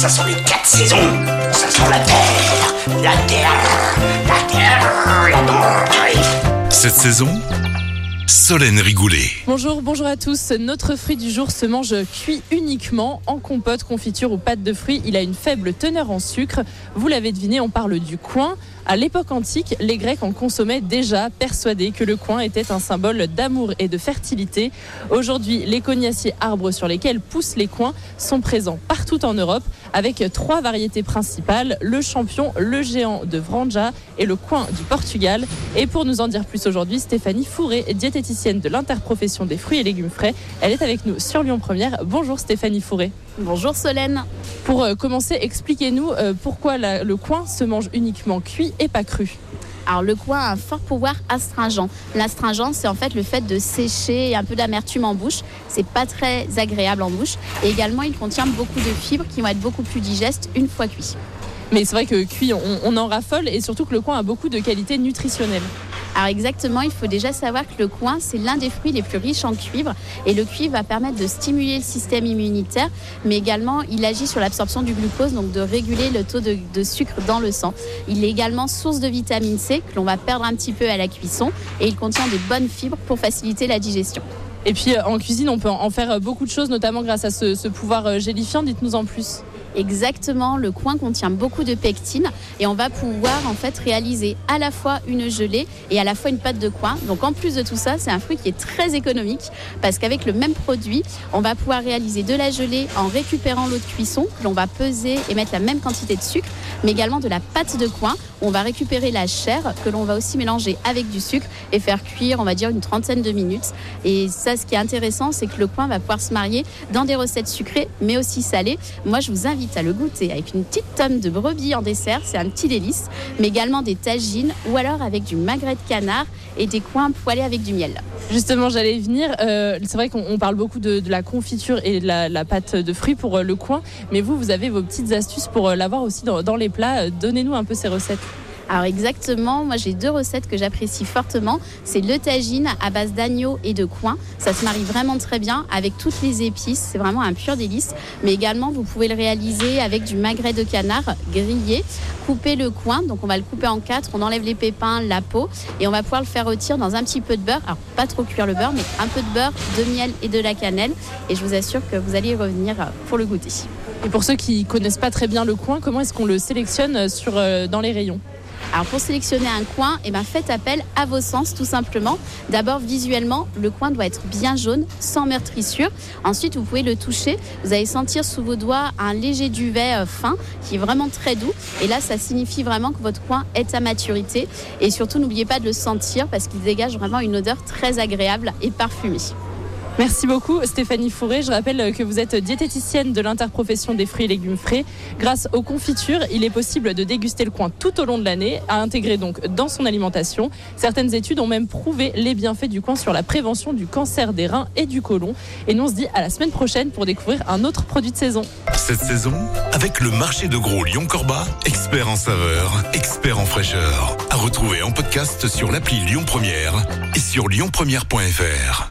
Ça sont les quatre saisons. Ça sent la terre, la terre, la terre, la terre. Cette saison, Solène Rigoulet. Bonjour, bonjour à tous. Notre fruit du jour se mange cuit uniquement en compote, confiture ou pâte de fruits. Il a une faible teneur en sucre. Vous l'avez deviné, on parle du coin. À l'époque antique, les Grecs en consommaient déjà, persuadés que le coin était un symbole d'amour et de fertilité. Aujourd'hui, les cognaciers arbres sur lesquels poussent les coins sont présents partout en Europe, avec trois variétés principales le champion, le géant de Vranja et le coin du Portugal. Et pour nous en dire plus aujourd'hui, Stéphanie Fourré, diététicienne de l'interprofession des fruits et légumes frais. Elle est avec nous sur Lyon Première. Bonjour Stéphanie Fourré. Bonjour Solène. Pour euh, commencer, expliquez-nous euh, pourquoi la- le coin se mange uniquement cuit et pas cru. Alors le coin a un fort pouvoir astringent. L'astringent, c'est en fait le fait de sécher et un peu d'amertume en bouche. C'est pas très agréable en bouche. Et également, il contient beaucoup de fibres qui vont être beaucoup plus digestes une fois cuit. Mais c'est vrai que cuit, on, on en raffole et surtout que le coin a beaucoup de qualités nutritionnelles. Alors exactement, il faut déjà savoir que le coin, c'est l'un des fruits les plus riches en cuivre. Et le cuivre va permettre de stimuler le système immunitaire, mais également il agit sur l'absorption du glucose, donc de réguler le taux de, sucre dans le sang. Il est également source de vitamine C que l'on va perdre un petit peu à la cuisson. Et il contient des bonnes fibres pour faciliter la digestion. Et puis euh, en cuisine, on peut en faire beaucoup de choses, notamment grâce à ce, ce pouvoir euh, gélifiant. Dites-nous en plus. Exactement, le coin contient beaucoup de pectine et on va pouvoir en fait réaliser à la fois une gelée et à la fois une pâte de coin. Donc en plus de tout ça, c'est un fruit qui est très économique parce qu'avec le même produit, on va pouvoir réaliser de la gelée en récupérant l'eau de cuisson que l'on va peser et mettre la même quantité de sucre, mais également de la pâte de coin. On va récupérer la chair que l'on va aussi mélanger avec du sucre et faire cuire, on va dire, une trentaine de minutes. Et ça, ce qui est intéressant, c'est que le coin va pouvoir se marier dans des recettes sucrées, mais aussi salées. Moi, je vous invite à le goûter avec une petite tome de brebis en dessert, c'est un petit délice, mais également des tagines ou alors avec du magret de canard et des coins poêlés avec du miel. Justement, j'allais venir. Euh, c'est vrai qu'on on parle beaucoup de, la confiture et de la, pâte de fruits pour euh, le coin, mais vous, vous avez vos petites astuces pour euh, l'avoir aussi dans, les plats. Donnez-nous un peu ces recettes. Alors exactement, moi j'ai deux recettes que j'apprécie fortement. C'est le tagine à base d'agneau et de coin. Ça se marie vraiment très bien avec toutes les épices. C'est vraiment un pur délice. Mais également, vous pouvez le réaliser avec du magret de canard grillé. Couper le coin, donc on va le couper en quatre. On enlève les pépins, la peau et on va pouvoir le faire rôtir dans un petit peu de beurre. Alors pas trop cuire le beurre, mais un peu de beurre, de miel et de la cannelle. Et je vous assure que vous allez y revenir pour le goûter. Et pour ceux qui connaissent pas très bien le coin, comment est-ce qu'on le sélectionne euh, dans les rayons? Alors pour sélectionner un coin, eh ben faites appel à vos sens tout simplement. D'abord visuellement, le coin doit être bien jaune, sans meurtrissure. Ensuite, vous pouvez le toucher. Vous allez sentir sous vos doigts un léger duvet euh, fin qui est vraiment très doux. Et là, ça signifie vraiment que votre coin est à maturité. Et surtout, n'oubliez pas de le sentir parce qu'il dégage vraiment une odeur très agréable et parfumée. Merci beaucoup Stéphanie Fourré. Je rappelle que vous êtes diététicienne de l'interprofession des fruits et légumes frais. Grâce aux confitures, il est possible de déguster le coin tout au long de l'année, à intégrer donc dans son alimentation. Certaines études ont même prouvé les bienfaits du coin sur la prévention du cancer des reins et du côlon. Et nous on se dit à la semaine prochaine pour découvrir un autre produit de saison. Cette saison, avec le marché de gros Lyon-Corba, expert en saveur, expert en fraîcheur. À retrouver en podcast sur l'appli Lyon Première et sur lyonpremière.fr.